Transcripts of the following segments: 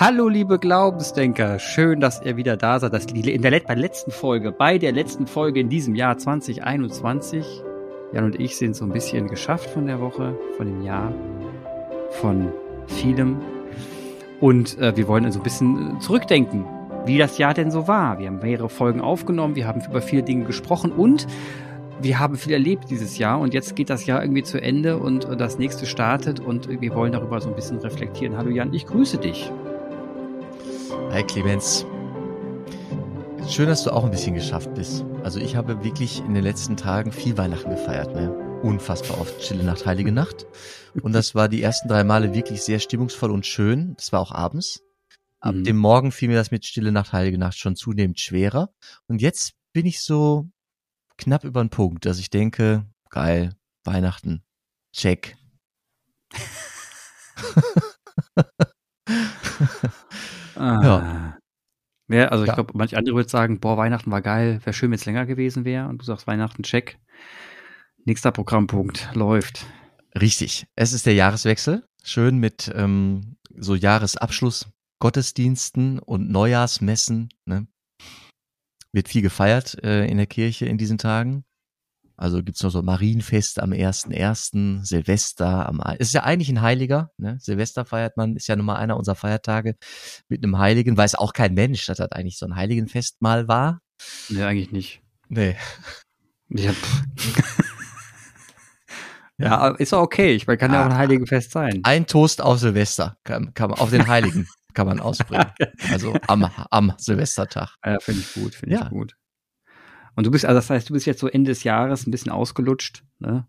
Hallo, liebe Glaubensdenker. Schön, dass ihr wieder da seid. Das in der, bei der letzten Folge, bei der letzten Folge in diesem Jahr 2021. Jan und ich sind so ein bisschen geschafft von der Woche, von dem Jahr, von vielem. Und äh, wir wollen so also ein bisschen äh, zurückdenken, wie das Jahr denn so war. Wir haben mehrere Folgen aufgenommen, wir haben über viele Dinge gesprochen und wir haben viel erlebt dieses Jahr und jetzt geht das Jahr irgendwie zu Ende und das nächste startet und wir wollen darüber so ein bisschen reflektieren. Hallo Jan, ich grüße dich. Hi Clemens. Schön, dass du auch ein bisschen geschafft bist. Also ich habe wirklich in den letzten Tagen viel Weihnachten gefeiert. Ne? Unfassbar oft Stille Nacht, Heilige Nacht. Und das war die ersten drei Male wirklich sehr stimmungsvoll und schön. Das war auch abends. Ab mhm. dem Morgen fiel mir das mit Stille Nacht, Heilige Nacht schon zunehmend schwerer. Und jetzt bin ich so knapp über den Punkt, dass ich denke, geil, Weihnachten, check. ah. Ja. Ja, also ich ja. glaube, manche andere würden sagen, boah, Weihnachten war geil, wäre schön, wenn es länger gewesen wäre. Und du sagst Weihnachten, check. Nächster Programmpunkt läuft. Richtig. Es ist der Jahreswechsel. Schön mit ähm, so Jahresabschluss, Gottesdiensten und Neujahrsmessen. Ne? wird viel gefeiert äh, in der Kirche in diesen Tagen. Also gibt's noch so Marienfest am 1.1., Silvester am Es ist ja eigentlich ein Heiliger, ne? Silvester feiert man, ist ja nun mal einer unserer Feiertage mit einem Heiligen, weiß auch kein Mensch, dass das eigentlich so ein Heiligenfest mal war. Nee, eigentlich nicht. Nee. Ja, ja ist auch okay. Ich meine, kann ja auch ein ah. Heiligenfest sein. Ein Toast auf Silvester, kann, kann man, auf den Heiligen kann man ausbringen. Also am, am Silvestertag. Ja, finde ich gut, finde ja. ich gut. Und du bist, also das heißt, du bist jetzt so Ende des Jahres ein bisschen ausgelutscht, ne?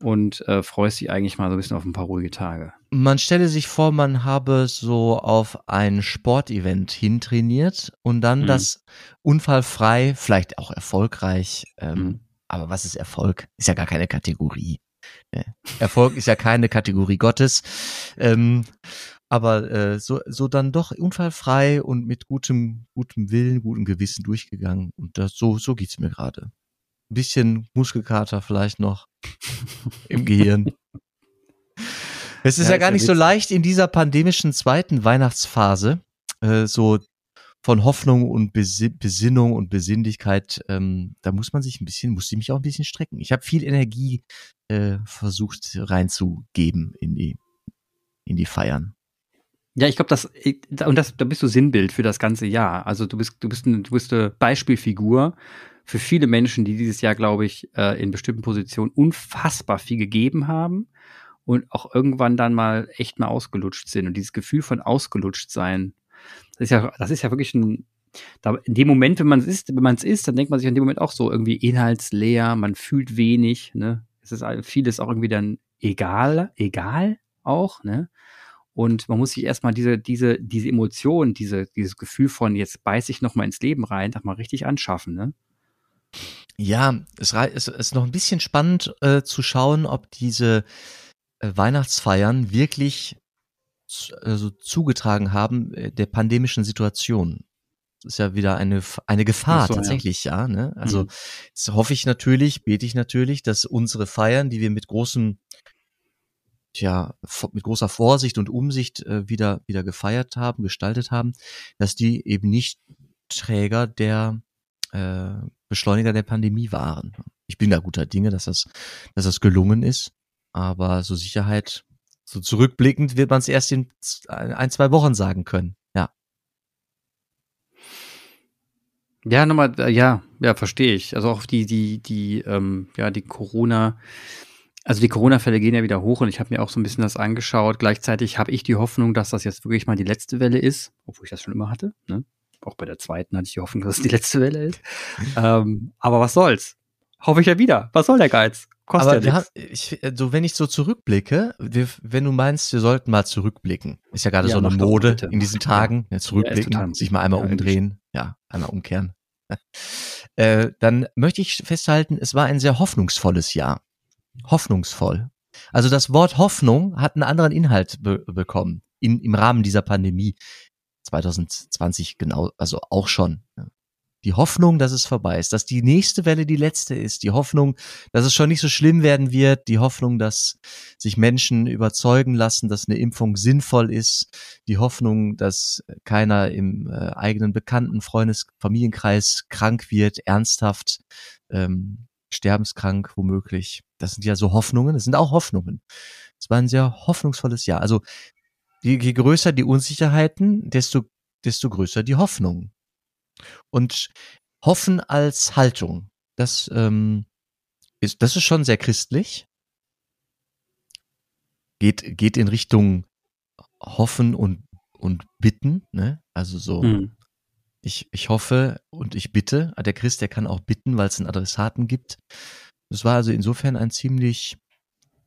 Und äh, freust dich eigentlich mal so ein bisschen auf ein paar ruhige Tage. Man stelle sich vor, man habe so auf ein Sportevent hintrainiert und dann mhm. das unfallfrei, vielleicht auch erfolgreich, ähm, mhm. aber was ist Erfolg? Ist ja gar keine Kategorie. Ne? Erfolg ist ja keine Kategorie Gottes. Ähm, aber äh, so, so dann doch unfallfrei und mit gutem, gutem Willen, gutem Gewissen durchgegangen. Und das, so, so geht's mir gerade. Ein bisschen Muskelkater vielleicht noch im Gehirn. Es ist ja, ja gar nicht so leicht in dieser pandemischen zweiten Weihnachtsphase, äh, so von Hoffnung und Besinnung und Besinnlichkeit, ähm, da muss man sich ein bisschen, muss ich mich auch ein bisschen strecken. Ich habe viel Energie äh, versucht reinzugeben in die, in die Feiern. Ja, ich glaube, das und das, da bist du Sinnbild für das ganze Jahr. Also du bist, du bist, eine, du bist eine Beispielfigur für viele Menschen, die dieses Jahr, glaube ich, äh, in bestimmten Positionen unfassbar viel gegeben haben und auch irgendwann dann mal echt mal ausgelutscht sind. Und dieses Gefühl von ausgelutscht sein, das ist ja, das ist ja wirklich ein, da, in dem Moment, wenn man es ist, wenn man es ist, dann denkt man sich in dem Moment auch so irgendwie inhaltsleer, man fühlt wenig, ne? Es ist vieles auch irgendwie dann egal, egal auch, ne? Und man muss sich erstmal diese, diese, diese Emotion, diese, dieses Gefühl von jetzt beiß ich nochmal ins Leben rein, doch mal richtig anschaffen, ne? Ja, es, es ist noch ein bisschen spannend äh, zu schauen, ob diese äh, Weihnachtsfeiern wirklich also zugetragen haben äh, der pandemischen Situation. Das ist ja wieder eine, eine Gefahr so, tatsächlich, ja. ja ne? Also mhm. jetzt hoffe ich natürlich, bete ich natürlich, dass unsere Feiern, die wir mit großem tja, mit großer Vorsicht und Umsicht äh, wieder, wieder gefeiert haben, gestaltet haben, dass die eben nicht Träger der äh, Beschleuniger der Pandemie waren. Ich bin da guter Dinge, dass das, dass das gelungen ist, aber so Sicherheit, so zurückblickend wird man es erst in ein, zwei Wochen sagen können. Ja. Ja, nochmal, äh, ja, ja, verstehe ich. Also auch die, die, die, ähm, ja, die Corona- also die Corona-Fälle gehen ja wieder hoch und ich habe mir auch so ein bisschen das angeschaut. Gleichzeitig habe ich die Hoffnung, dass das jetzt wirklich mal die letzte Welle ist, obwohl ich das schon immer hatte. Ne? Auch bei der zweiten hatte ich die Hoffnung, dass es die letzte Welle ist. ähm, aber was soll's? Hoffe ich ja wieder. Was soll der Geiz? Kostet aber ja haben, ich, so, wenn ich so zurückblicke, wir, wenn du meinst, wir sollten mal zurückblicken, ist ja gerade ja, so eine Mode in diesen Tagen, ja. zurückblicken, sich mal einmal umdrehen, ja, einmal umkehren. äh, dann möchte ich festhalten, es war ein sehr hoffnungsvolles Jahr hoffnungsvoll. Also das Wort Hoffnung hat einen anderen Inhalt be bekommen in, im Rahmen dieser Pandemie 2020 genau, also auch schon. Die Hoffnung, dass es vorbei ist, dass die nächste Welle die letzte ist. Die Hoffnung, dass es schon nicht so schlimm werden wird. Die Hoffnung, dass sich Menschen überzeugen lassen, dass eine Impfung sinnvoll ist. Die Hoffnung, dass keiner im äh, eigenen Bekannten, Freundes-, Familienkreis krank wird, ernsthaft, ähm, sterbenskrank womöglich. Das sind ja so Hoffnungen. Das sind auch Hoffnungen. Es war ein sehr hoffnungsvolles Jahr. Also je, je größer die Unsicherheiten, desto, desto größer die Hoffnung. Und Hoffen als Haltung, das ähm, ist, das ist schon sehr christlich. Geht, geht in Richtung Hoffen und, und Bitten, ne? Also so, mhm. Ich, ich hoffe und ich bitte. Der Christ, der kann auch bitten, weil es einen Adressaten gibt. Das war also insofern ein ziemlich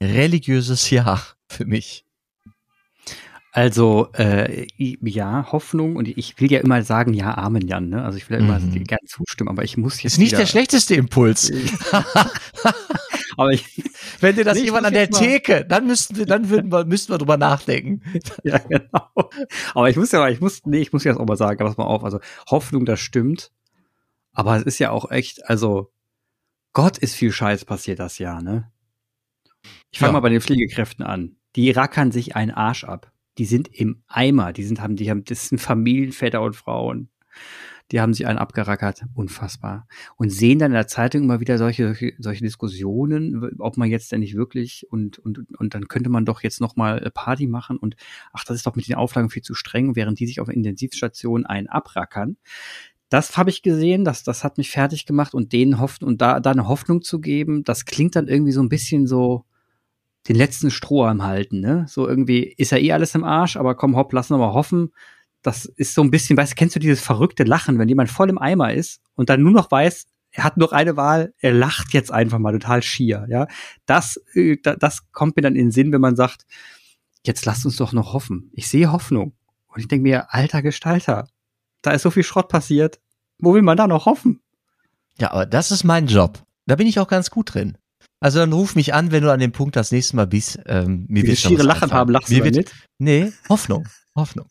religiöses Jahr für mich. Also äh, ja, Hoffnung und ich will ja immer sagen, ja, Amen, Jan. Ne? Also ich will ja immer mhm. gerne zustimmen, aber ich muss jetzt. Ist nicht der schlechteste Impuls. aber ich, wenn dir das jemand an der Theke, dann müssten wir, dann würden wir, müssten wir drüber nachdenken. ja, genau. Aber ich muss ja, ich muss, nee, ich muss jetzt auch mal sagen, pass mal auf. Also Hoffnung, das stimmt. Aber es ist ja auch echt, also Gott ist viel Scheiß passiert das Jahr, ne? Ich fange ja. mal bei den Pflegekräften an. Die rackern sich einen Arsch ab die sind im Eimer. Die sind, haben, die haben, das sind Familienväter und Frauen. Die haben sich einen abgerackert. Unfassbar. Und sehen dann in der Zeitung immer wieder solche, solche, solche Diskussionen, ob man jetzt denn nicht wirklich und, und, und dann könnte man doch jetzt noch mal Party machen und ach, das ist doch mit den Auflagen viel zu streng, während die sich auf Intensivstationen einen abrackern das habe ich gesehen, das, das hat mich fertig gemacht und denen hoffen und da, da eine Hoffnung zu geben, das klingt dann irgendwie so ein bisschen so, den letzten Strohhalm halten, ne? So irgendwie ist ja eh alles im Arsch, aber komm, hopp, lass noch mal hoffen. Das ist so ein bisschen, weißt du, kennst du dieses verrückte Lachen, wenn jemand voll im Eimer ist und dann nur noch weiß, er hat noch eine Wahl, er lacht jetzt einfach mal total schier, ja? Das, äh, das kommt mir dann in den Sinn, wenn man sagt, jetzt lasst uns doch noch hoffen. Ich sehe Hoffnung. Und ich denke mir, alter Gestalter, da ist so viel Schrott passiert. Wo will man da noch hoffen? Ja, aber das ist mein Job. Da bin ich auch ganz gut drin. Also dann ruf mich an, wenn du an dem Punkt das nächste Mal bist. Ähm, mir wird schiere Lachen haben, lachst mir du wird, nicht? Nee, Hoffnung, Hoffnung.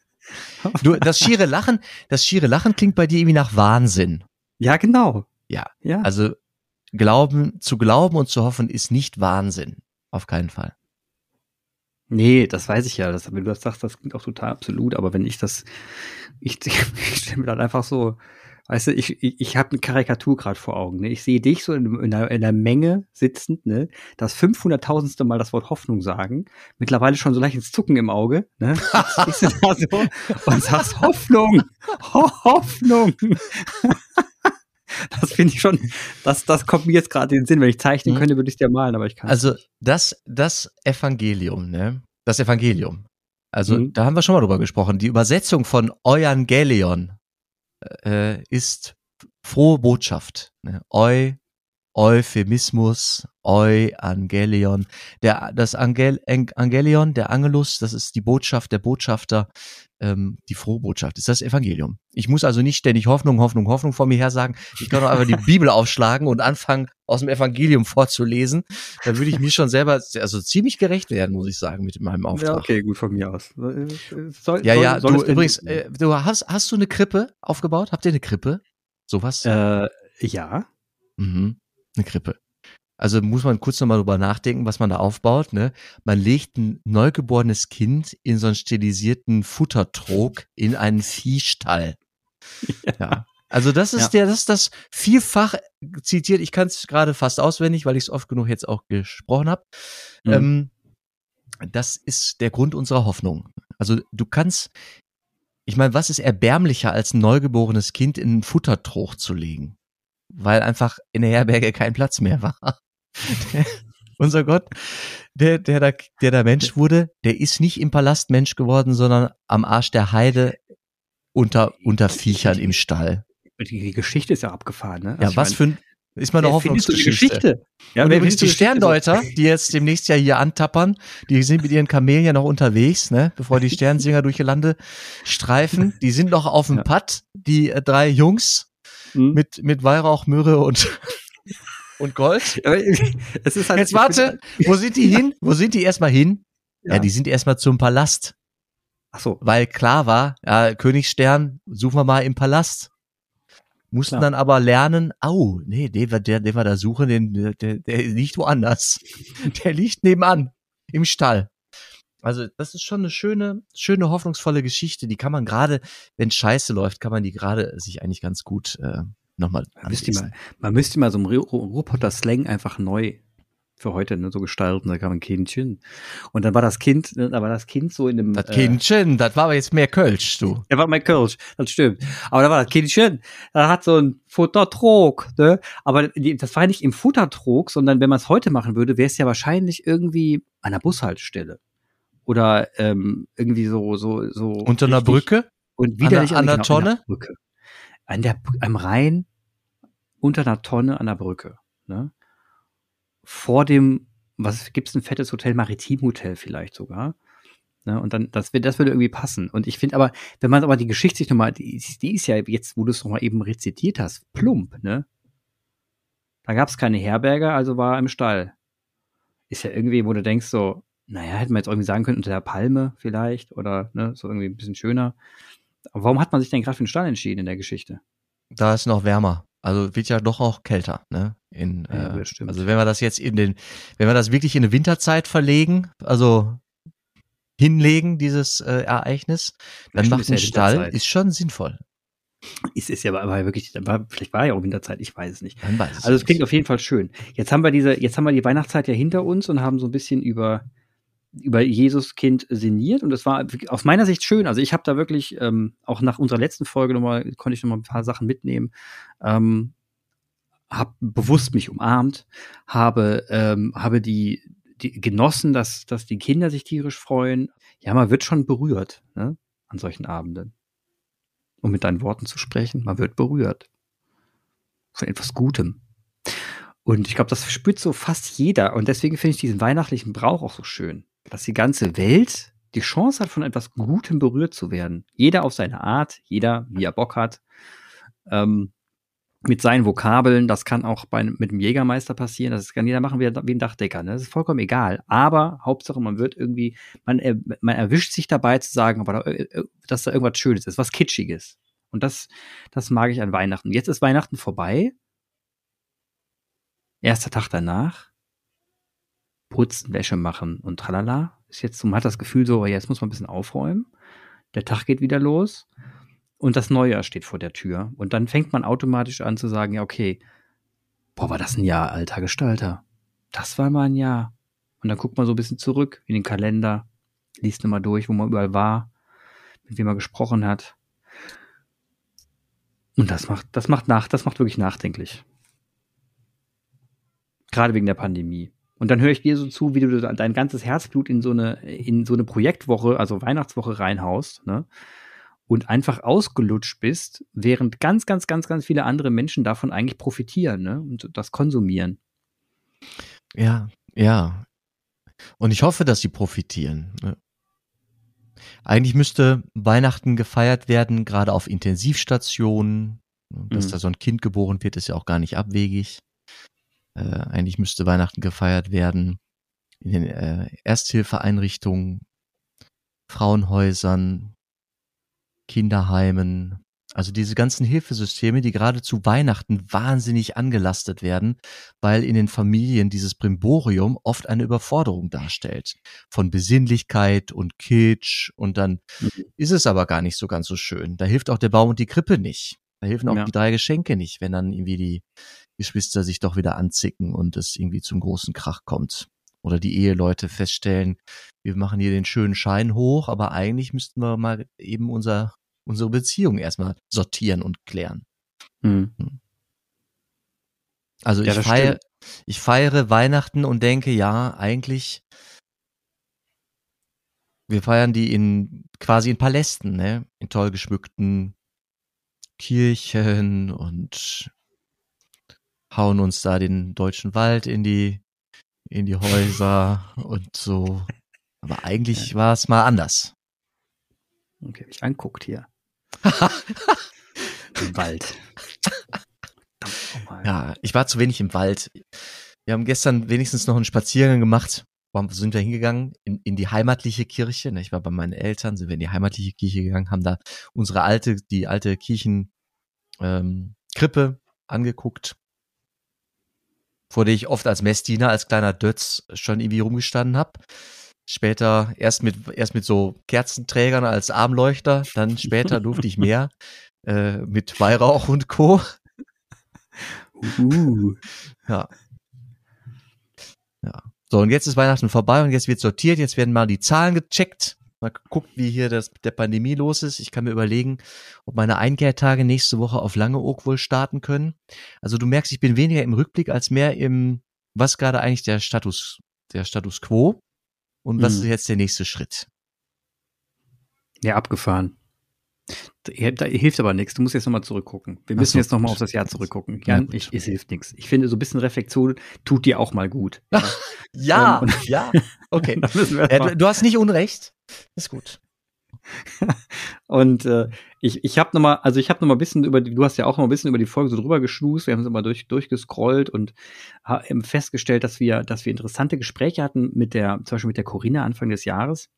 Du, das schiere Lachen, das schiere Lachen klingt bei dir irgendwie nach Wahnsinn. Ja, genau. Ja, ja. Also glauben, zu glauben und zu hoffen ist nicht Wahnsinn. Auf keinen Fall. Nee, das weiß ich ja. Das, wenn du das sagst, das klingt auch total absolut. Aber wenn ich das, ich, ich stelle mir dann einfach so, Weißt du, ich, ich, ich habe eine Karikatur gerade vor Augen. Ne? Ich sehe dich so in, in, einer, in einer Menge sitzend, ne? das 500.000. Mal das Wort Hoffnung sagen. Mittlerweile schon so leicht ins Zucken im Auge. Ne? Jetzt du da so und sagst Hoffnung, Ho Hoffnung. das finde ich schon, das, das kommt mir jetzt gerade in den Sinn. Wenn ich zeichnen mhm. könnte, würde ich es dir malen, aber ich kann Also das, das Evangelium, ne? Das Evangelium. Also mhm. da haben wir schon mal drüber gesprochen. Die Übersetzung von Euangelion äh, ist frohe Botschaft. Ne? Eu, Euphemismus, Euangelion. Der, das Angel, Angelion, der Angelus, das ist die Botschaft, der Botschafter, ähm, die frohe Botschaft, ist das Evangelium. Ich muss also nicht ständig Hoffnung, Hoffnung, Hoffnung vor mir her sagen. Ich kann doch einfach die Bibel aufschlagen und anfangen, aus dem Evangelium vorzulesen. Dann würde ich mir schon selber, also ziemlich gerecht werden, muss ich sagen, mit meinem Auftrag. Ja, okay, gut von mir aus. Soll, ja, ja, soll, du übrigens, äh, du hast, hast du eine Krippe aufgebaut? Habt ihr eine Krippe? Sowas? Äh, ja. Mhm. Eine Krippe. Also muss man kurz nochmal drüber nachdenken, was man da aufbaut. Ne? Man legt ein neugeborenes Kind in so einen stilisierten Futtertrog in einen Viehstall. Ja. ja. Also das ist ja. der, das ist das vielfach zitiert. Ich kann es gerade fast auswendig, weil ich es oft genug jetzt auch gesprochen habe. Mhm. Ähm, das ist der Grund unserer Hoffnung. Also du kannst, ich meine, was ist erbärmlicher als ein neugeborenes Kind in einen Futtertrog zu legen? Weil einfach in der Herberge kein Platz mehr war. Der, unser Gott, der, der da, der da Mensch wurde, der ist nicht im Palast Mensch geworden, sondern am Arsch der Heide unter, unter Viechern im Stall. Die, Geschichte ist ja abgefahren, ne? Also ja, was meine, für ein, ist mal eine Hoffnungsgeschichte. Geschichte. Ja, wer übrigens die Sterndeuter, die jetzt demnächst ja hier antappern, die sind mit ihren Kamelen ja noch unterwegs, ne, bevor die Sternsinger durch die Lande streifen. Die sind noch auf dem ja. Pad, die äh, drei Jungs mhm. mit, mit Weihrauch, Myrrhe und und Gold. es ist halt, Jetzt warte, wo sind die hin? Wo sind die erstmal hin? Ja. ja, die sind erstmal zum Palast. Ach so. Weil klar war, ja, Königsstern, suchen wir mal im Palast. mussten Klar. dann aber lernen, au, nee, der, der, der war da suchen, den, der, der liegt woanders. Der liegt nebenan, im Stall. Also das ist schon eine schöne, schöne, hoffnungsvolle Geschichte. Die kann man gerade, wenn Scheiße läuft, kann man die gerade sich eigentlich ganz gut äh, nochmal man müsste, mal, man müsste mal so ein Roboter-Slang einfach neu für heute ne, so gestalten, da kam ein Kindchen. Und dann war das Kind, ne, da war das Kind so in dem. Das Kindchen, äh, das war aber jetzt mehr Kölsch, du. Der war mehr Kölsch, das stimmt. Aber da war das Kindchen, da hat so ein Futtertrog, ne? Aber das war nicht im Futtertrog, sondern wenn man es heute machen würde, wäre es ja wahrscheinlich irgendwie an der Bushaltestelle. Oder ähm, irgendwie so, so, so. Unter einer Brücke? Und wieder an, der, an der genau, Tonne? An der Brücke. An der, am Rhein, unter einer Tonne an der Brücke. Ne? vor dem, was gibt's ein fettes Hotel, Maritimhotel vielleicht sogar. Ne, und dann, das, das würde irgendwie passen. Und ich finde aber, wenn man aber die Geschichte sich nochmal, die, die ist ja jetzt, wo du es nochmal eben rezitiert hast, plump, ne? Da gab es keine Herberge, also war er im Stall. Ist ja irgendwie, wo du denkst so, naja, hätten wir jetzt irgendwie sagen können, unter der Palme vielleicht oder ne, so irgendwie ein bisschen schöner. Aber warum hat man sich denn gerade für den Stall entschieden in der Geschichte? Da ist noch wärmer. Also wird ja doch auch kälter, ne? In, ja, äh, also wenn wir das jetzt in den, wenn wir das wirklich in eine Winterzeit verlegen, also hinlegen, dieses äh, Ereignis, dann macht ein Stall, ist schon sinnvoll. Ist es ja aber wirklich, war, vielleicht war ja auch Winterzeit, ich weiß es nicht. Weiß also es klingt auf jeden Fall schön. Jetzt haben wir diese, jetzt haben wir die Weihnachtszeit ja hinter uns und haben so ein bisschen über über Jesuskind sinniert und das war aus meiner Sicht schön. Also ich habe da wirklich ähm, auch nach unserer letzten Folge nochmal konnte ich nochmal ein paar Sachen mitnehmen. Ähm, habe bewusst mich umarmt, habe ähm, habe die, die genossen, dass dass die Kinder sich tierisch freuen. Ja, man wird schon berührt ne, an solchen Abenden. Um mit deinen Worten zu sprechen, man wird berührt von etwas Gutem. Und ich glaube, das spürt so fast jeder. Und deswegen finde ich diesen weihnachtlichen Brauch auch so schön dass die ganze Welt die Chance hat, von etwas Gutem berührt zu werden. Jeder auf seine Art, jeder, wie er Bock hat. Ähm, mit seinen Vokabeln, das kann auch bei, mit dem Jägermeister passieren, das kann jeder machen wie, wie ein Dachdecker, ne? das ist vollkommen egal. Aber Hauptsache, man wird irgendwie, man, er, man erwischt sich dabei zu sagen, aber da, äh, äh, dass da irgendwas Schönes ist, was Kitschiges. Und das, das mag ich an Weihnachten. Jetzt ist Weihnachten vorbei. Erster Tag danach putzen, Wäsche machen und tralala. Ist jetzt, man hat das Gefühl so, jetzt muss man ein bisschen aufräumen. Der Tag geht wieder los und das Neujahr steht vor der Tür. Und dann fängt man automatisch an zu sagen, ja, okay, boah, war das ein Jahr, alter Gestalter. Das war mal ein Jahr. Und dann guckt man so ein bisschen zurück in den Kalender, liest nochmal durch, wo man überall war, mit wem man gesprochen hat. Und das macht, das macht nach, das macht wirklich nachdenklich. Gerade wegen der Pandemie. Und dann höre ich dir so zu, wie du dein ganzes Herzblut in so eine, in so eine Projektwoche, also Weihnachtswoche reinhaust, ne? Und einfach ausgelutscht bist, während ganz, ganz, ganz, ganz viele andere Menschen davon eigentlich profitieren, ne? Und das konsumieren. Ja, ja. Und ich hoffe, dass sie profitieren. Ne? Eigentlich müsste Weihnachten gefeiert werden, gerade auf Intensivstationen. Dass mhm. da so ein Kind geboren wird, ist ja auch gar nicht abwegig. Äh, eigentlich müsste Weihnachten gefeiert werden in den äh, Ersthilfeeinrichtungen, Frauenhäusern, Kinderheimen, also diese ganzen Hilfesysteme, die gerade zu Weihnachten wahnsinnig angelastet werden, weil in den Familien dieses Brimborium oft eine Überforderung darstellt. Von Besinnlichkeit und Kitsch und dann mhm. ist es aber gar nicht so ganz so schön. Da hilft auch der Baum und die Krippe nicht. Da helfen auch ja. die drei Geschenke nicht, wenn dann irgendwie die Geschwister sich doch wieder anzicken und es irgendwie zum großen Krach kommt. Oder die Eheleute feststellen, wir machen hier den schönen Schein hoch, aber eigentlich müssten wir mal eben unser, unsere Beziehung erstmal sortieren und klären. Mhm. Also ja, ich, feiere, ich feiere Weihnachten und denke, ja, eigentlich, wir feiern die in quasi in Palästen, ne? In toll geschmückten Kirchen und hauen uns da den deutschen Wald in die, in die Häuser und so. Aber eigentlich war es mal anders. Okay, mich anguckt hier. Im Wald. ja, ich war zu wenig im Wald. Wir haben gestern wenigstens noch einen Spaziergang gemacht. Warum sind wir hingegangen? In, in die heimatliche Kirche. Ne? Ich war bei meinen Eltern, sind wir in die heimatliche Kirche gegangen, haben da unsere alte, die alte Kirchen, ähm, Krippe angeguckt, vor der ich oft als Messdiener, als kleiner Dötz schon irgendwie rumgestanden habe. Später erst mit, erst mit so Kerzenträgern als Armleuchter, dann später durfte ich mehr äh, mit Weihrauch und Co. Uh. Ja. Ja. So, und jetzt ist Weihnachten vorbei und jetzt wird sortiert, jetzt werden mal die Zahlen gecheckt. Mal guckt, wie hier das der Pandemie los ist. Ich kann mir überlegen, ob meine Einkehrtage nächste Woche auf Langeoog wohl starten können. Also du merkst, ich bin weniger im Rückblick als mehr im, was gerade eigentlich der Status, der Status quo und was hm. ist jetzt der nächste Schritt. Ja, abgefahren. Da hilft aber nichts. Du musst jetzt nochmal zurückgucken. Wir müssen so, jetzt nochmal auf das Jahr zurückgucken. Jan, ja, ich, es hilft nichts. Ich finde, so ein bisschen Reflexion tut dir auch mal gut. Ja, ja. Ähm, ja. Okay. Ja, du hast nicht Unrecht. Ist gut. und äh, ich, ich habe noch mal, also ich habe noch mal ein bisschen über die, du hast ja auch noch ein bisschen über die Folge so drüber geschlust, wir haben es immer durch, durchgescrollt und haben festgestellt, dass wir, dass wir interessante Gespräche hatten mit der, zum Beispiel mit der Corinna Anfang des Jahres.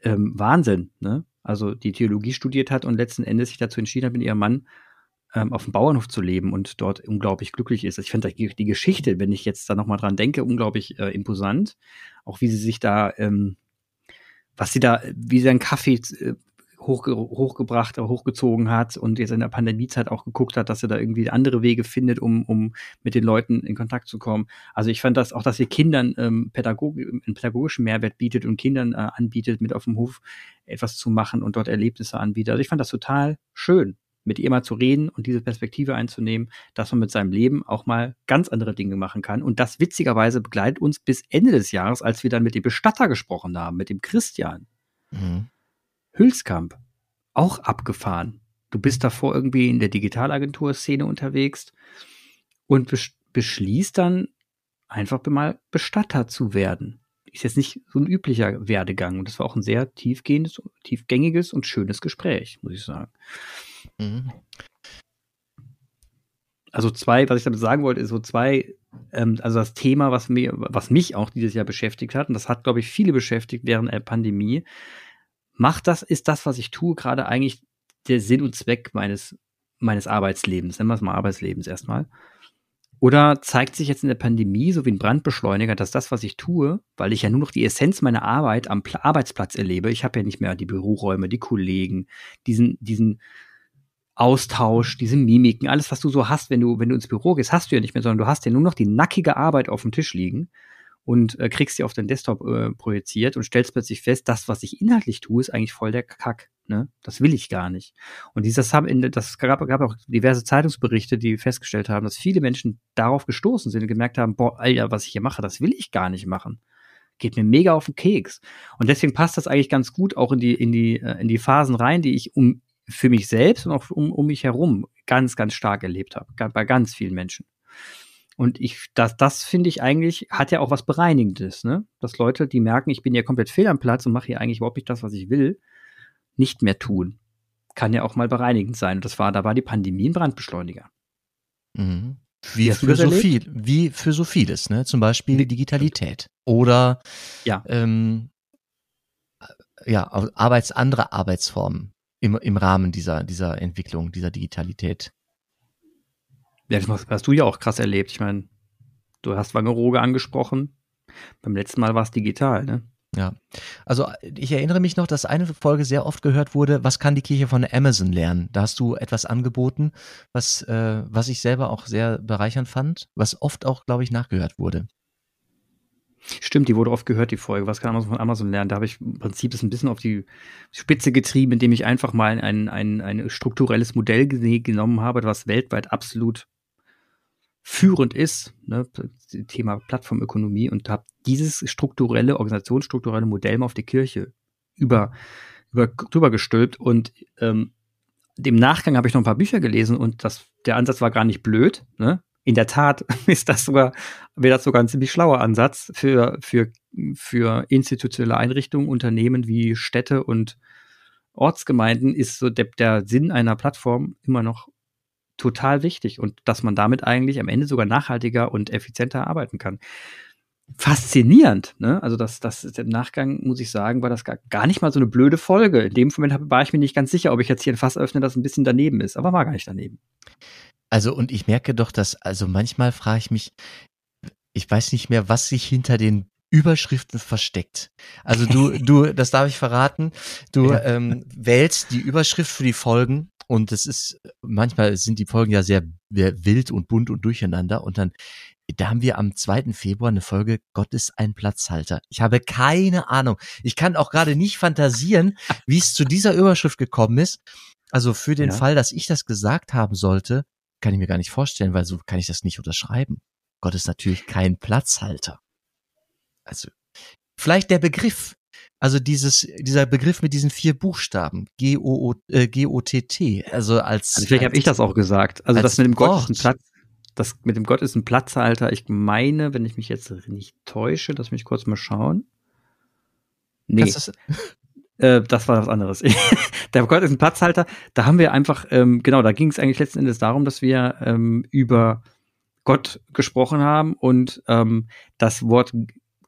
Ähm, Wahnsinn, ne? Also die Theologie studiert hat und letzten Endes sich dazu entschieden hat, mit ihrem Mann ähm, auf dem Bauernhof zu leben und dort unglaublich glücklich ist. Ich finde die, Geschichte, wenn ich jetzt da noch mal dran denke, unglaublich äh, imposant. Auch wie sie sich da ähm, was sie da, wie sie einen Kaffee äh, hochge hochgebracht, hochgezogen hat und jetzt in der Pandemiezeit auch geguckt hat, dass sie da irgendwie andere Wege findet, um, um mit den Leuten in Kontakt zu kommen. Also ich fand das auch, dass sie Kindern ähm, Pädagog einen pädagogischen Mehrwert bietet und Kindern äh, anbietet, mit auf dem Hof etwas zu machen und dort Erlebnisse anbietet. Also ich fand das total schön mit ihr mal zu reden und diese Perspektive einzunehmen, dass man mit seinem Leben auch mal ganz andere Dinge machen kann. Und das witzigerweise begleitet uns bis Ende des Jahres, als wir dann mit dem Bestatter gesprochen haben, mit dem Christian. Mhm. Hülskamp, auch abgefahren. Du bist davor irgendwie in der Digitalagentur-Szene unterwegs und beschließt dann einfach mal Bestatter zu werden. Ist jetzt nicht so ein üblicher Werdegang. Und das war auch ein sehr tiefgehendes, tiefgängiges und schönes Gespräch, muss ich sagen. Mhm. Also zwei, was ich damit sagen wollte, ist so zwei, ähm, also das Thema, was mir, was mich auch dieses Jahr beschäftigt hat, und das hat, glaube ich, viele beschäftigt während der Pandemie. Macht das, ist das, was ich tue, gerade eigentlich der Sinn und Zweck meines, meines Arbeitslebens, nennen wir es mal Arbeitslebens erstmal. Oder zeigt sich jetzt in der Pandemie so wie ein Brandbeschleuniger, dass das, was ich tue, weil ich ja nur noch die Essenz meiner Arbeit am Arbeitsplatz erlebe, ich habe ja nicht mehr die Büroräume, die Kollegen, diesen, diesen Austausch, diese Mimiken, alles, was du so hast, wenn du, wenn du ins Büro gehst, hast du ja nicht mehr, sondern du hast ja nur noch die nackige Arbeit auf dem Tisch liegen und äh, kriegst sie auf deinen Desktop äh, projiziert und stellst plötzlich fest, das, was ich inhaltlich tue, ist eigentlich voll der Kack. Ne? Das will ich gar nicht. Und dieses haben, das gab, gab auch diverse Zeitungsberichte, die festgestellt haben, dass viele Menschen darauf gestoßen sind und gemerkt haben, boah, Alter, was ich hier mache, das will ich gar nicht machen. Geht mir mega auf den Keks. Und deswegen passt das eigentlich ganz gut auch in die, in die, äh, in die Phasen rein, die ich um für mich selbst und auch um, um mich herum ganz, ganz stark erlebt habe, bei ganz vielen Menschen. Und ich, das, das finde ich eigentlich, hat ja auch was Bereinigendes, ne? Dass Leute, die merken, ich bin ja komplett fehl am Platz und mache hier eigentlich überhaupt nicht das, was ich will, nicht mehr tun. Kann ja auch mal bereinigend sein. Und das war, da war die Pandemie ein Brandbeschleuniger. Mhm. Wie für so viel, wie für so vieles, ne? Zum Beispiel die Digitalität. Oder ja. Ähm, ja, Arbeits, andere Arbeitsformen im, im Rahmen dieser, dieser Entwicklung, dieser Digitalität. Ja, das hast du ja auch krass erlebt. Ich meine, du hast Wangerooge angesprochen. Beim letzten Mal war es digital, ne? Ja, also ich erinnere mich noch, dass eine Folge sehr oft gehört wurde, was kann die Kirche von Amazon lernen? Da hast du etwas angeboten, was, äh, was ich selber auch sehr bereichernd fand, was oft auch, glaube ich, nachgehört wurde. Stimmt, die wurde oft gehört, die Folge. Was kann man von Amazon lernen? Da habe ich im Prinzip das ein bisschen auf die Spitze getrieben, indem ich einfach mal ein, ein, ein strukturelles Modell genommen habe, was weltweit absolut führend ist, ne, Thema Plattformökonomie, und habe dieses strukturelle, organisationsstrukturelle Modell mal auf die Kirche über, über drüber gestülpt. Und ähm, dem Nachgang habe ich noch ein paar Bücher gelesen und das, der Ansatz war gar nicht blöd. Ne? In der Tat ist das sogar, wäre das sogar ein ziemlich schlauer Ansatz für, für, für institutionelle Einrichtungen, Unternehmen wie Städte und Ortsgemeinden ist so der, der Sinn einer Plattform immer noch total wichtig und dass man damit eigentlich am Ende sogar nachhaltiger und effizienter arbeiten kann. faszinierend. Ne? Also das, das im Nachgang, muss ich sagen, war das gar, gar nicht mal so eine blöde Folge. In dem Moment war ich mir nicht ganz sicher, ob ich jetzt hier ein Fass öffne, das ein bisschen daneben ist. Aber war gar nicht daneben. Also und ich merke doch, dass, also manchmal frage ich mich, ich weiß nicht mehr, was sich hinter den Überschriften versteckt. Also du, du, das darf ich verraten, du ja. ähm, wählst die Überschrift für die Folgen und es ist, manchmal sind die Folgen ja sehr wild und bunt und durcheinander und dann da haben wir am 2. Februar eine Folge Gott ist ein Platzhalter. Ich habe keine Ahnung. Ich kann auch gerade nicht fantasieren, wie es zu dieser Überschrift gekommen ist. Also für den ja. Fall, dass ich das gesagt haben sollte, kann ich mir gar nicht vorstellen, weil so kann ich das nicht unterschreiben. Gott ist natürlich kein Platzhalter. Also vielleicht der Begriff, also dieses, dieser Begriff mit diesen vier Buchstaben, G-O-T-T, äh, also als. Also vielleicht habe ich das auch gesagt. Also das mit dem Gott ist ein Platz, das mit dem Gott ist ein Platzhalter. Ich meine, wenn ich mich jetzt nicht täusche, lass mich kurz mal schauen. Nee. Das, äh, das war was anderes. der Gott ist ein Platzhalter. Da haben wir einfach, ähm, genau, da ging es eigentlich letzten Endes darum, dass wir ähm, über Gott gesprochen haben und ähm, das Wort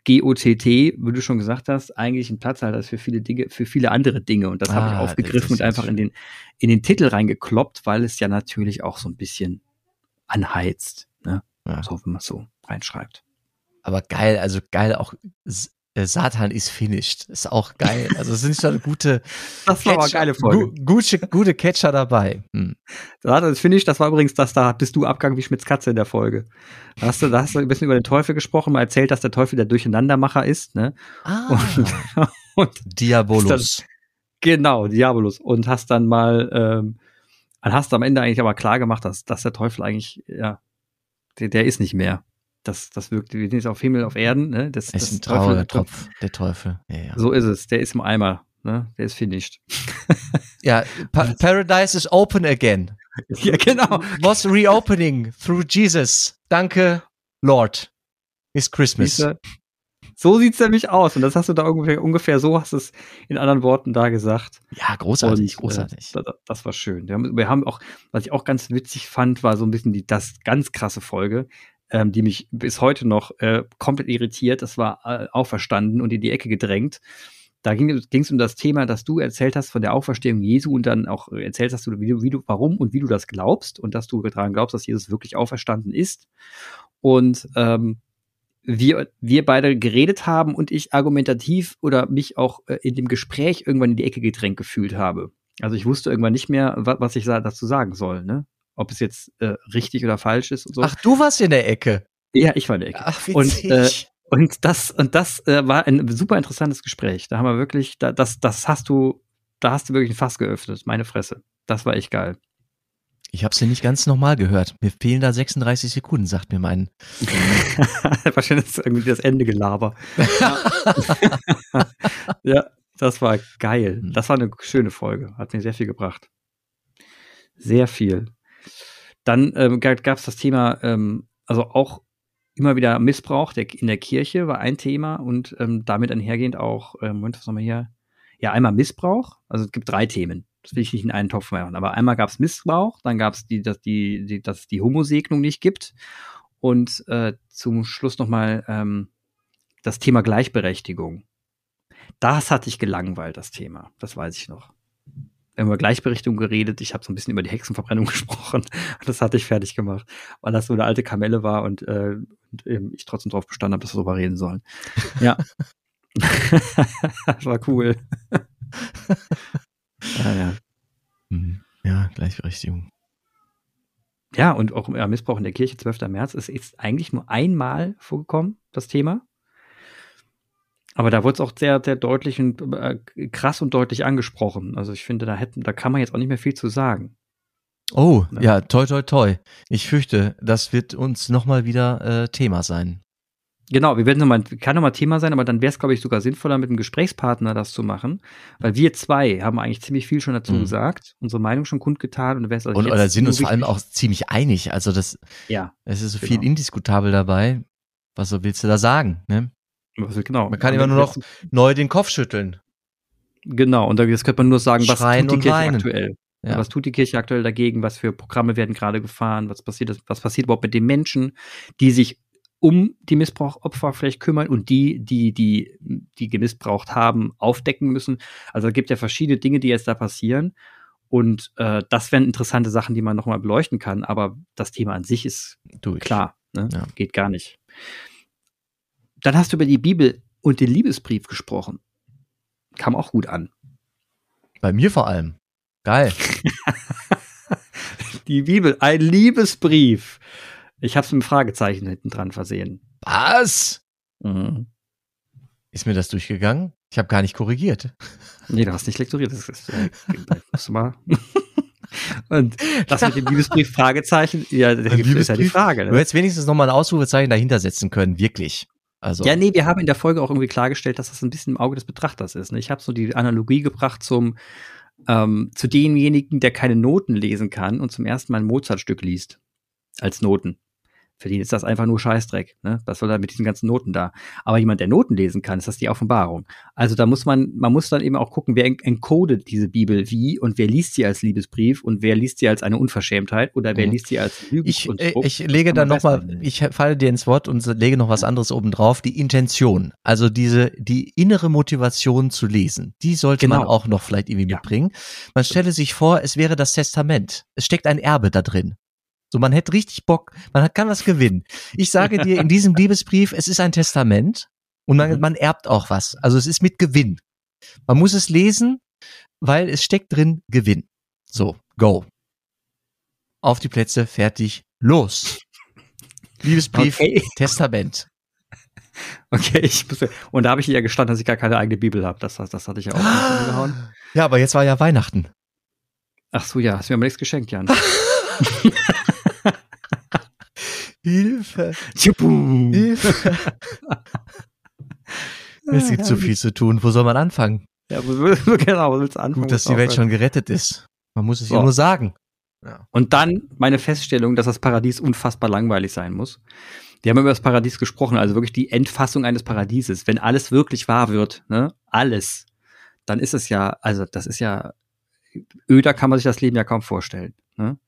GOTT, wie du schon gesagt hast, eigentlich ein Platzhalter ist für viele Dinge, für viele andere Dinge. Und das ah, habe ich aufgegriffen und einfach in den, in den Titel reingekloppt, weil es ja natürlich auch so ein bisschen anheizt. Ne? Ja. So, wenn man es so reinschreibt. Aber geil, also geil auch äh, Satan ist finished. Ist auch geil. Also sind schon gute, das war Catcher, geile Folge. Gu gute, gute Catcher dabei. Hm. Satan ist finished. Das war übrigens das, da bist du abgegangen wie Schmitz Katze in der Folge. Da hast du, da hast du ein bisschen über den Teufel gesprochen, mal erzählt, dass der Teufel der Durcheinandermacher ist, ne? Ah. Und, und Diabolus. Genau, Diabolus. Und hast dann mal, ähm, dann hast du am Ende eigentlich aber klar gemacht, dass, dass der Teufel eigentlich, ja, der, der ist nicht mehr das, das wirkt, wir sind jetzt auf Himmel, auf Erden, ne? Das, ist das ein trauriger Tropf, der Teufel. Ja, ja. So ist es, der ist im Eimer, ne? Der ist finished. ja, pa Paradise is open again. Ja, genau. Was reopening through Jesus. Danke, Lord. Is Christmas. So sieht's nämlich aus. Und das hast du da ungefähr, ungefähr so hast du es in anderen Worten da gesagt. Ja, großartig, und, äh, großartig. Äh, das, das, war schön. Wir haben, wir haben auch, was ich auch ganz witzig fand, war so ein bisschen die, das ganz krasse Folge ähm, die mich bis heute noch äh, komplett irritiert. Das war äh, auferstanden und in die Ecke gedrängt. Da ging es um das Thema, dass du erzählt hast von der Auferstehung Jesu und dann auch erzählt hast, wie, du, wie du, warum und wie du das glaubst und dass du daran glaubst, dass Jesus wirklich auferstanden ist. Und ähm, wir, wir beide geredet haben und ich argumentativ oder mich auch äh, in dem Gespräch irgendwann in die Ecke gedrängt gefühlt habe. Also ich wusste irgendwann nicht mehr, was, was ich dazu sagen soll. Ne? Ob es jetzt äh, richtig oder falsch ist und so. Ach, du warst in der Ecke. Ja, ich war in der Ecke. Ach, und, äh, und das und das äh, war ein super interessantes Gespräch. Da haben wir wirklich, da, das, das hast du, da hast du wirklich ein Fass geöffnet. Meine Fresse. Das war echt geil. Ich habe es ja nicht ganz nochmal gehört. Mir fehlen da 36 Sekunden, sagt mir mein. Wahrscheinlich ist irgendwie das Ende Gelaber. ja, das war geil. Hm. Das war eine schöne Folge. Hat mir sehr viel gebracht. Sehr viel. Dann ähm, gab es das Thema, ähm, also auch immer wieder Missbrauch der, in der Kirche war ein Thema und ähm, damit einhergehend auch, ähm, Moment, was wir hier? Ja, einmal Missbrauch, also es gibt drei Themen. Das will ich nicht in einen Topf machen. Aber einmal gab es Missbrauch, dann gab es die, dass die, die, dass die Homosegnung nicht gibt. Und äh, zum Schluss nochmal ähm, das Thema Gleichberechtigung. Das hat dich gelangweilt, das Thema. Das weiß ich noch über Gleichberechtigung geredet. Ich habe so ein bisschen über die Hexenverbrennung gesprochen. Das hatte ich fertig gemacht, weil das so eine alte Kamelle war und, äh, und eben ich trotzdem darauf bestanden habe, dass wir darüber reden sollen. Ja. das war cool. ja, ja. Mhm. ja, Gleichberechtigung. Ja, und auch Missbrauch in der Kirche, 12. März, ist jetzt eigentlich nur einmal vorgekommen, das Thema. Aber da wurde es auch sehr, sehr deutlich und äh, krass und deutlich angesprochen. Also ich finde, da hätten, da kann man jetzt auch nicht mehr viel zu sagen. Oh, ja, ja toi, toi, toi. Ich fürchte, das wird uns nochmal wieder äh, Thema sein. Genau, wir werden nochmal, kann nochmal Thema sein, aber dann wäre es, glaube ich, sogar sinnvoller, mit einem Gesprächspartner das zu machen. Weil wir zwei haben eigentlich ziemlich viel schon dazu mhm. gesagt, unsere Meinung schon kundgetan und wäre es also Und oder sind uns vor allem auch ziemlich einig. Also das, ja, es ist so genau. viel indiskutabel dabei. Was willst du da sagen, ne? Genau. Man kann immer nur noch neu den Kopf schütteln. Genau, und jetzt könnte man nur sagen, was Schreien tut die Kirche weinen. aktuell? Ja. Was tut die Kirche aktuell dagegen? Was für Programme werden gerade gefahren? Was passiert, was passiert überhaupt mit den Menschen, die sich um die Missbrauchopfer vielleicht kümmern und die, die, die, die gemissbraucht haben, aufdecken müssen. Also es gibt ja verschiedene Dinge, die jetzt da passieren. Und äh, das wären interessante Sachen, die man nochmal beleuchten kann. Aber das Thema an sich ist Durch. klar. Ne? Ja. Geht gar nicht. Dann hast du über die Bibel und den Liebesbrief gesprochen. Kam auch gut an. Bei mir vor allem. Geil. die Bibel, ein Liebesbrief. Ich habe es mit einem Fragezeichen hinten dran versehen. Was? Mhm. Ist mir das durchgegangen? Ich habe gar nicht korrigiert. Nee, du hast nicht lektoriert. Das ist, äh, musst du mal. Und das mit dem Liebesbrief Fragezeichen, ja, da gibt es ja die Frage. Ne? Du hättest wenigstens nochmal ein Ausrufezeichen dahinter setzen können, wirklich. Also. Ja, nee, wir haben in der Folge auch irgendwie klargestellt, dass das ein bisschen im Auge des Betrachters ist. Ne? Ich habe so die Analogie gebracht zum ähm, zu demjenigen, der keine Noten lesen kann und zum ersten Mal ein Mozartstück liest als Noten. Für den ist das einfach nur Scheißdreck. Ne? Was soll er mit diesen ganzen Noten da? Aber jemand, der Noten lesen kann, ist das die Offenbarung. Also da muss man, man muss dann eben auch gucken, wer encodet diese Bibel wie und wer liest sie als Liebesbrief und wer liest sie als eine Unverschämtheit oder wer mhm. liest sie als Lügen ich, und Druck. Ich lege da nochmal, ich falle dir ins Wort und lege noch was anderes oben drauf. Die Intention, also diese, die innere Motivation zu lesen, die sollte genau. man auch noch vielleicht irgendwie ja. mitbringen. Man stelle sich vor, es wäre das Testament. Es steckt ein Erbe da drin. So, man hätte richtig Bock, man kann was gewinnen. Ich sage dir in diesem Liebesbrief, es ist ein Testament und man, mhm. man erbt auch was. Also es ist mit Gewinn. Man muss es lesen, weil es steckt drin Gewinn. So, go. Auf die Plätze, fertig, los. Liebesbrief, okay. Testament. Okay, ich muss, und da habe ich ja gestanden, dass ich gar keine eigene Bibel habe. Das, das, hatte ich ja auch nicht gehauen. Ja, aber jetzt war ja Weihnachten. Ach so, ja, hast mir aber nichts geschenkt, Jan. Hilfe. Hilfe. es gibt so viel zu tun. Wo soll man anfangen? Ja, genau, wo willst du anfangen? Gut, dass die Welt schon gerettet ist. Man muss es so. ja nur sagen. Ja. Und dann meine Feststellung, dass das Paradies unfassbar langweilig sein muss. Wir haben über das Paradies gesprochen, also wirklich die Endfassung eines Paradieses. Wenn alles wirklich wahr wird, ne, alles, dann ist es ja, also das ist ja, öder kann man sich das Leben ja kaum vorstellen. Ne?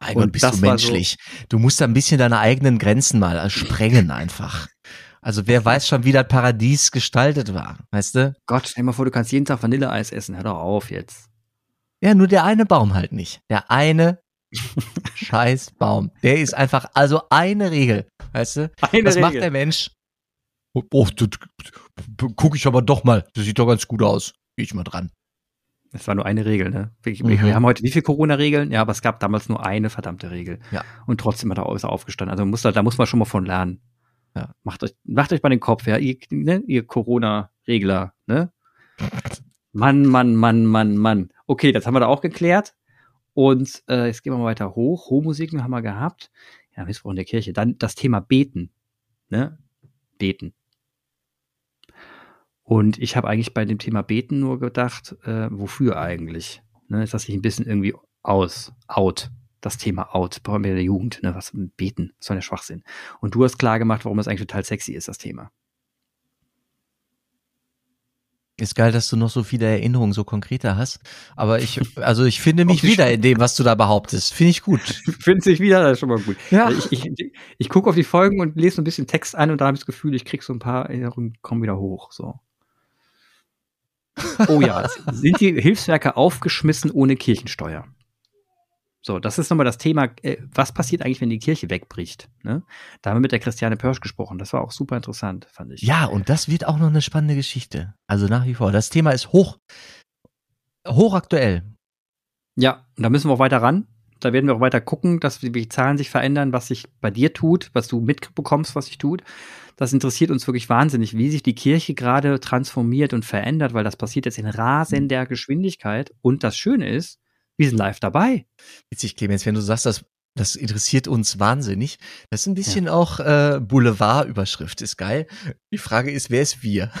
Mein Gott, bist du menschlich. So du musst da ein bisschen deine eigenen Grenzen mal äh, sprengen einfach. Also wer weiß schon, wie das Paradies gestaltet war, weißt du? Gott, stell dir mal vor, du kannst jeden Tag Vanilleeis essen. Hör doch auf jetzt. Ja, nur der eine Baum halt nicht. Der eine scheiß Baum. Der ist einfach, also eine Regel, weißt du? Eine Was Regel. macht der Mensch? Oh, oh guck ich aber doch mal. Das sieht doch ganz gut aus. Geh ich mal dran. Es war nur eine Regel, ne? Wir, mhm. wir haben heute wie viele Corona-Regeln? Ja, aber es gab damals nur eine verdammte Regel. Ja. Und trotzdem hat er ist aufgestanden. Also muss da, da muss man schon mal von lernen. Ja. Macht euch, macht euch mal den Kopf, ja, ihr, ne? ihr Corona-Regler, ne? Mann, Mann, Mann, Mann, Mann. Okay, das haben wir da auch geklärt. Und äh, jetzt gehen wir mal weiter hoch. Hohmusiken haben wir gehabt. Ja, Missbrauch in der Kirche. Dann das Thema Beten. Ne? Beten. Und ich habe eigentlich bei dem Thema Beten nur gedacht, äh, wofür eigentlich? Ne, ist das nicht ein bisschen irgendwie aus, out? Das Thema out, brauchen wir in der Jugend, ne, was beten, so ein Schwachsinn. Und du hast klar gemacht, warum das eigentlich total sexy ist, das Thema. Ist geil, dass du noch so viele Erinnerungen so konkreter hast. Aber ich, also ich finde mich wieder in dem, was du da behauptest. Finde ich gut. Findest dich wieder, das ist schon mal gut. Ja. Ich, ich, ich gucke auf die Folgen und lese so ein bisschen Text an und da habe ich das Gefühl, ich krieg so ein paar Erinnerungen, kommen wieder hoch. So. Oh ja, sind die Hilfswerke aufgeschmissen ohne Kirchensteuer? So, das ist nochmal das Thema, äh, was passiert eigentlich, wenn die Kirche wegbricht? Ne? Da haben wir mit der Christiane Pörsch gesprochen. Das war auch super interessant, fand ich. Ja, und das wird auch noch eine spannende Geschichte. Also nach wie vor. Das Thema ist hoch, hochaktuell. Ja, und da müssen wir auch weiter ran. Da werden wir auch weiter gucken, dass die Zahlen sich verändern, was sich bei dir tut, was du mitbekommst, was sich tut. Das interessiert uns wirklich wahnsinnig, wie sich die Kirche gerade transformiert und verändert, weil das passiert jetzt in rasender Geschwindigkeit. Und das Schöne ist, wir sind live dabei. Witzig, Clemens, wenn du sagst, das, das interessiert uns wahnsinnig. Das ist ein bisschen ja. auch äh, Boulevardüberschrift, ist geil. Die Frage ist, wer ist wir?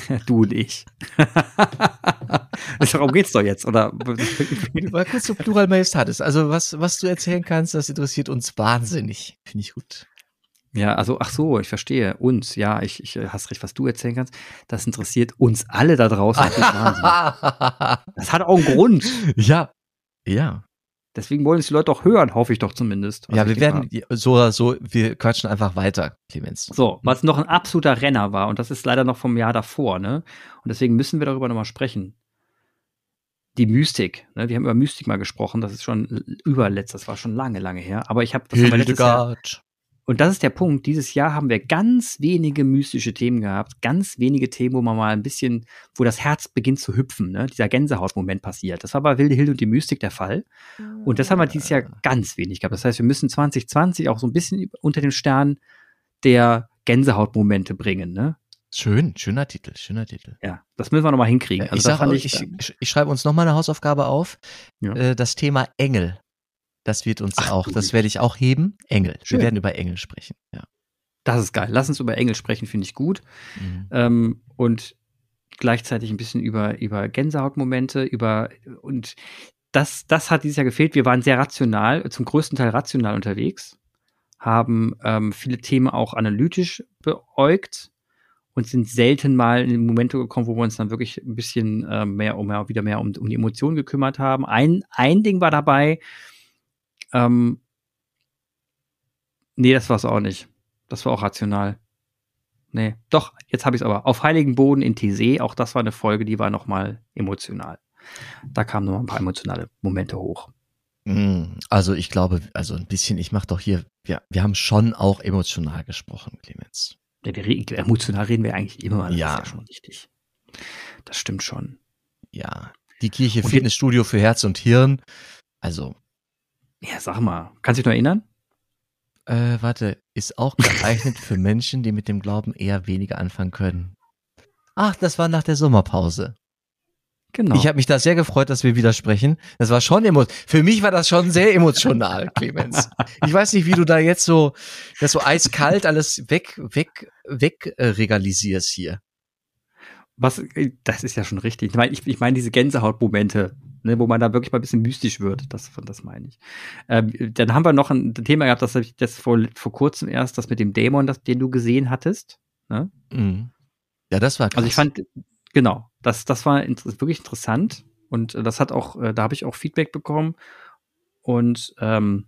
du und ich. Darum geht's doch jetzt, oder? Mal kurz zu Plural Majestatis. Also was, was du erzählen kannst, das interessiert uns wahnsinnig. Finde ich gut. Ja, also, ach so, ich verstehe. Uns, ja, ich, ich äh, hast recht, was du erzählen kannst. Das interessiert uns alle da draußen. das hat auch einen Grund. Ja, ja. Deswegen wollen es die Leute auch hören, hoffe ich doch zumindest. Ja, wir werden so oder so, wir quatschen einfach weiter, Clemens. So, was noch ein absoluter Renner war, und das ist leider noch vom Jahr davor, ne? Und deswegen müssen wir darüber nochmal sprechen. Die Mystik, ne? Wir haben über Mystik mal gesprochen, das ist schon überletzt, das war schon lange, lange her. Aber ich habe das letztes Jahr, und das ist der Punkt. Dieses Jahr haben wir ganz wenige mystische Themen gehabt, ganz wenige Themen, wo man mal ein bisschen, wo das Herz beginnt zu hüpfen, ne? dieser Gänsehautmoment passiert. Das war bei Wilde Hilde und die Mystik der Fall. Und das haben wir dieses Jahr ganz wenig gehabt. Das heißt, wir müssen 2020 auch so ein bisschen unter den Stern der Gänsehautmomente bringen. Ne? Schön, schöner Titel, schöner Titel. Ja, das müssen wir nochmal hinkriegen. Also ich, sag, ich, ich, ich, schreibe uns nochmal eine Hausaufgabe auf. Ja. Äh, das Thema Engel. Das wird uns Ach, auch, das werde ich auch heben. Engel. Schön. Wir werden über Engel sprechen. Ja. Das ist geil. Lass uns über Engel sprechen, finde ich gut. Mhm. Ähm, und gleichzeitig ein bisschen über, über Gänsehautmomente, über und das, das hat dieses Jahr gefehlt. Wir waren sehr rational, zum größten Teil rational unterwegs, haben ähm, viele Themen auch analytisch beäugt und sind selten mal in Momente gekommen, wo wir uns dann wirklich ein bisschen äh, mehr um mehr, wieder mehr um, um die Emotionen gekümmert haben. Ein, ein Ding war dabei, ähm, nee, das war es auch nicht. Das war auch rational. Nee, doch, jetzt habe ich es aber. Auf Heiligen Boden in Tise, auch das war eine Folge, die war nochmal emotional. Da kamen noch ein paar emotionale Momente hoch. Mm, also ich glaube, also ein bisschen, ich mache doch hier, wir, wir haben schon auch emotional gesprochen, Clemens. Ja, wir, emotional reden wir eigentlich immer, das ja. ist ja schon richtig. Das stimmt schon. Ja, die Kirche und Fitnessstudio für Herz und Hirn, also ja, sag mal, kannst du dich noch erinnern? Äh, warte, ist auch geeignet für Menschen, die mit dem Glauben eher weniger anfangen können. Ach, das war nach der Sommerpause. Genau. Ich habe mich da sehr gefreut, dass wir wieder sprechen. Das war schon emotional. Für mich war das schon sehr emotional, Clemens. Ich weiß nicht, wie du da jetzt so, das so eiskalt alles weg, weg, weg äh, regalisierst hier. Was, äh, das ist ja schon richtig. Ich meine, ich, ich meine diese Gänsehautmomente, ne, wo man da wirklich mal ein bisschen mystisch wird. Das, das meine ich. Ähm, dann haben wir noch ein Thema gehabt, das habe ich das vor, vor kurzem erst, das mit dem Dämon, das, den du gesehen hattest. Ne? Mhm. Ja, das war krass. Also ich fand, genau, das, das war inter wirklich interessant und das hat auch, äh, da habe ich auch Feedback bekommen und ähm,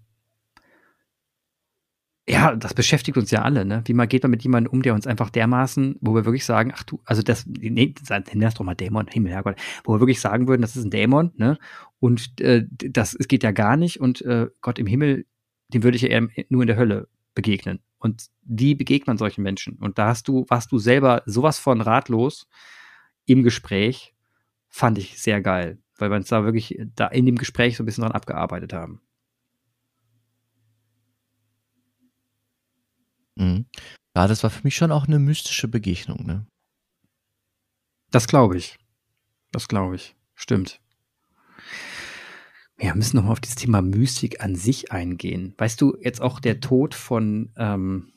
ja, das beschäftigt uns ja alle, ne? Wie man geht man mit jemandem um, der uns einfach dermaßen, wo wir wirklich sagen, ach du, also das, nee, nenn das doch mal Dämon, Himmel, Herrgott, wo wir wirklich sagen würden, das ist ein Dämon, ne? Und äh, das, es geht ja gar nicht und äh, Gott im Himmel, dem würde ich ja eher nur in der Hölle begegnen. Und wie begegnet man solchen Menschen? Und da hast du, warst du selber sowas von ratlos im Gespräch, fand ich sehr geil, weil wir uns da wirklich da in dem Gespräch so ein bisschen dran abgearbeitet haben. Mhm. Ja, das war für mich schon auch eine mystische Begegnung, ne? Das glaube ich. Das glaube ich. Stimmt. Wir müssen noch mal auf das Thema Mystik an sich eingehen. Weißt du, jetzt auch der Tod von, ähm,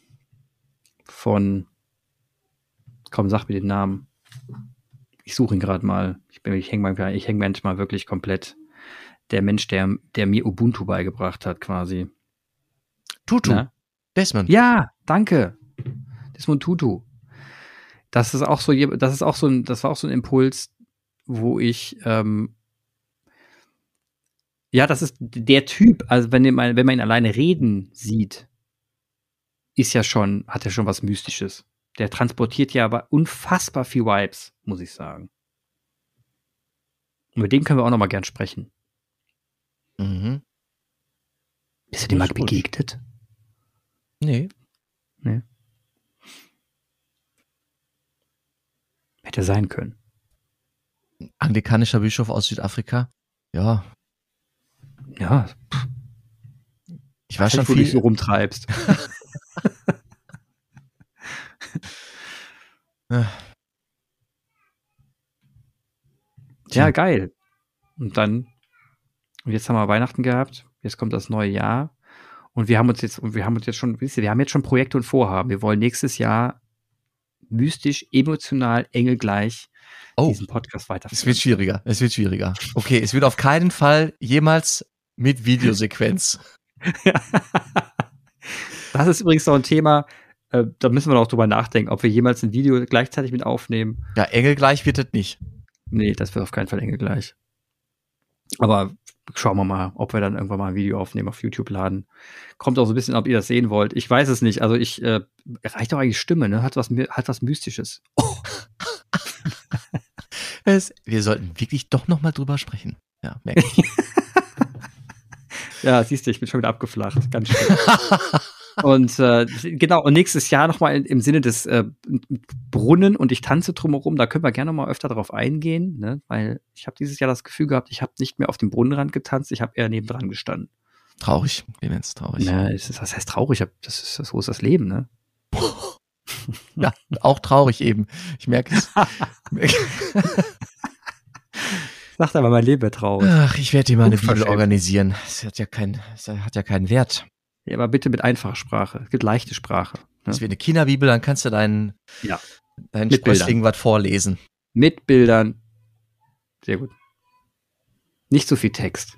von, komm, sag mir den Namen. Ich suche ihn gerade mal. Ich, ich hänge manchmal, ich häng manchmal wirklich komplett. Der Mensch, der, der mir Ubuntu beigebracht hat, quasi. Tutu. Na? Desmond. Ja, danke. Desmond Tutu. Das ist auch so, das ist auch so ein, das war auch so ein Impuls, wo ich, ähm, ja, das ist der Typ, also wenn man, wenn man ihn alleine reden sieht, ist ja schon, hat er schon was Mystisches. Der transportiert ja aber unfassbar viel Vibes, muss ich sagen. Und mit dem können wir auch noch mal gern sprechen. Mhm. Bist du dem mal begegnet? Nee. Nee. Hätte sein können. Anglikanischer Bischof aus Südafrika? Ja. Ja. Ich weiß schon, wo du so rumtreibst. ja, geil. Und dann, und jetzt haben wir Weihnachten gehabt, jetzt kommt das neue Jahr. Und wir haben uns jetzt, und wir haben uns jetzt schon, wisst ihr, wir haben jetzt schon Projekte und Vorhaben. Wir wollen nächstes Jahr mystisch, emotional, engelgleich oh, diesen Podcast weiterführen. Es wird schwieriger, es wird schwieriger. Okay, es wird auf keinen Fall jemals mit Videosequenz. das ist übrigens noch ein Thema, äh, da müssen wir noch drüber nachdenken, ob wir jemals ein Video gleichzeitig mit aufnehmen. Ja, engelgleich wird das nicht. Nee, das wird auf keinen Fall engelgleich. Aber schauen wir mal, ob wir dann irgendwann mal ein Video aufnehmen, auf YouTube laden. Kommt auch so ein bisschen, ob ihr das sehen wollt. Ich weiß es nicht. Also ich, äh, reicht doch eigentlich Stimme, ne? Hat was, hat was Mystisches. Oh. es, wir sollten wirklich doch noch mal drüber sprechen. Ja, merke ich. ja, siehst du, ich bin schon wieder abgeflacht. Ganz schön. Und äh, genau, und nächstes Jahr nochmal im Sinne des äh, Brunnen und ich tanze drumherum, da können wir gerne mal öfter drauf eingehen, ne? weil ich habe dieses Jahr das Gefühl gehabt, ich habe nicht mehr auf dem Brunnenrand getanzt, ich habe eher nebendran gestanden. Traurig, Clemens, traurig. Ja, ist, was heißt traurig? Das ist, so ist das Leben, ne? ja, auch traurig eben. Ich merke es. Sagt aber, mein Leben wäre traurig. Ach, ich werde dir mal eine Bibel organisieren. Es hat ja keinen, es hat ja keinen Wert. Ja, aber bitte mit einfacher Sprache. Es gibt leichte Sprache. Ne? Das wäre eine Kinderbibel, dann kannst du deinen, ja. deinen Sprössling was vorlesen. Mit Bildern. Sehr gut. Nicht so viel Text.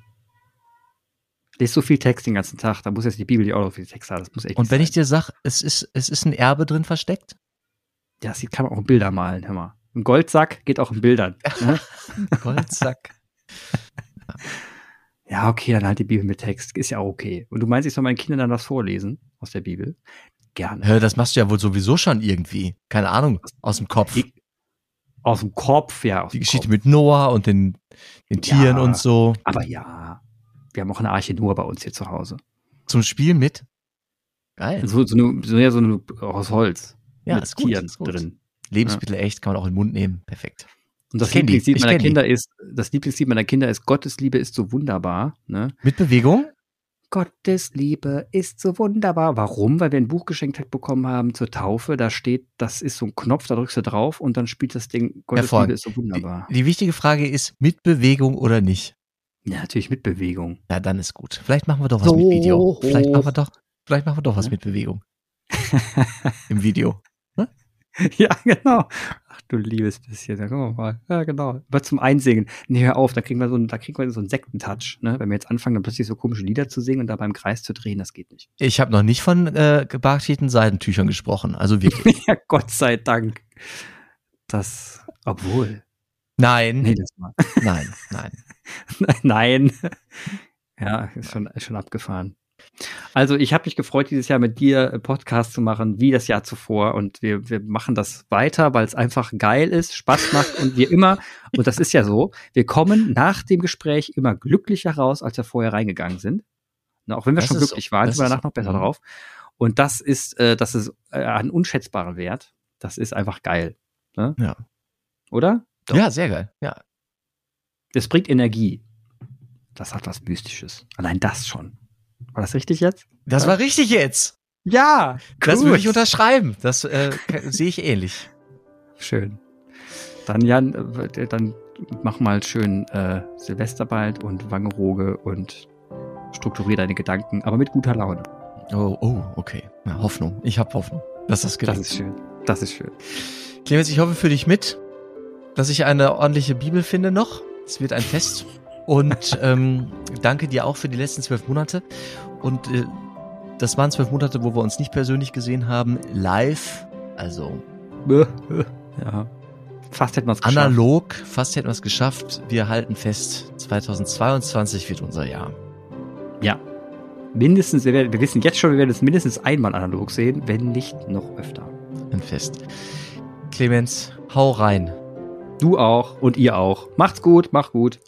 Lies so viel Text den ganzen Tag, da muss jetzt die Bibel die auch noch viel Text haben. Das muss echt Und wenn sein. ich dir sage, es ist, es ist ein Erbe drin versteckt? Ja, das kann man auch in Bilder malen, hör mal. Ein Goldsack geht auch in Bildern. Ne? Goldsack. Ja, okay, dann halt die Bibel mit Text. Ist ja auch okay. Und du meinst, ich soll meinen Kindern dann was vorlesen aus der Bibel? Gerne. Ja, das machst du ja wohl sowieso schon irgendwie. Keine Ahnung, aus dem Kopf. Die, aus dem Kopf, ja. die Geschichte Kopf. mit Noah und den, den Tieren ja, und so. Aber ja, wir haben auch eine Arche Noah bei uns hier zu Hause. Zum Spiel mit? Geil. So, so, eine, so, ja, so eine aus Holz. Ja, mit ist gut, Tieren ist gut. drin. Lebensmittel ja. echt, kann man auch in den Mund nehmen. Perfekt. Und das Lieblingslied meiner Kinder die. ist, das Lieblingslied meiner Kinder ist Gottes Liebe ist so wunderbar. Ne? Mit Bewegung? Gottes Liebe ist so wunderbar. Warum? Weil wir ein Buch geschenkt bekommen haben zur Taufe. Da steht, das ist so ein Knopf, da drückst du drauf und dann spielt das Ding Gottes Liebe ist so wunderbar. Die, die, wichtige Frage ist, mit Bewegung oder nicht? Ja, natürlich mit Bewegung. Ja, dann ist gut. Vielleicht machen wir doch was so mit Video. Vielleicht machen wir doch, vielleicht machen wir doch was ja? mit Bewegung. Im Video. Ja, genau. Ach du liebes bisschen, da gucken wir mal. Ja, genau. Aber zum Einsingen. Nee, hör auf, da kriegen wir so, da kriegen wir so einen Sektentouch, ne? Wenn wir jetzt anfangen, dann plötzlich so komische Lieder zu singen und da beim Kreis zu drehen, das geht nicht. Ich habe noch nicht von äh, gebartigten Seidentüchern gesprochen, also wirklich. ja, Gott sei Dank. Das, obwohl. Nein. Nee, das mal. Nein, nein. nein. Ja, ist schon, ist schon abgefahren. Also ich habe mich gefreut, dieses Jahr mit dir äh, Podcast zu machen, wie das Jahr zuvor. Und wir, wir machen das weiter, weil es einfach geil ist, Spaß macht und wir immer, und das ist ja so, wir kommen nach dem Gespräch immer glücklicher raus, als wir vorher reingegangen sind. Na, auch wenn wir das schon glücklich waren, sind wir danach noch besser mhm. drauf. Und das ist, äh, das ist äh, ein unschätzbarer Wert. Das ist einfach geil. Ne? Ja. Oder? Doch. Ja, sehr geil. Ja. Es bringt Energie. Das hat was Mystisches. Allein das schon. War das richtig jetzt? Das war richtig jetzt. Ja, das würde ich unterschreiben. Das äh, sehe ich ähnlich. Schön. Dann Jan, äh, dann mach mal schön äh, Silvester bald und Wangeroge und strukturiere deine Gedanken, aber mit guter Laune. Oh, oh, okay. Ja, Hoffnung. Ich habe Hoffnung. Dass das geht. Das ist schön. Das ist schön. Clemens, ich hoffe für dich mit, dass ich eine ordentliche Bibel finde noch. Es wird ein Fest. Und ähm, danke dir auch für die letzten zwölf Monate. Und äh, das waren zwölf Monate, wo wir uns nicht persönlich gesehen haben, live. Also. Ja. Fast hätten wir es geschafft. Analog, fast hätten wir es geschafft. Wir halten fest, 2022 wird unser Jahr. Ja. Mindestens, wir, werden, wir wissen jetzt schon, wir werden es mindestens einmal analog sehen, wenn nicht noch öfter. Ein Fest. Clemens, hau rein. Du auch und ihr auch. Macht's gut, mach gut.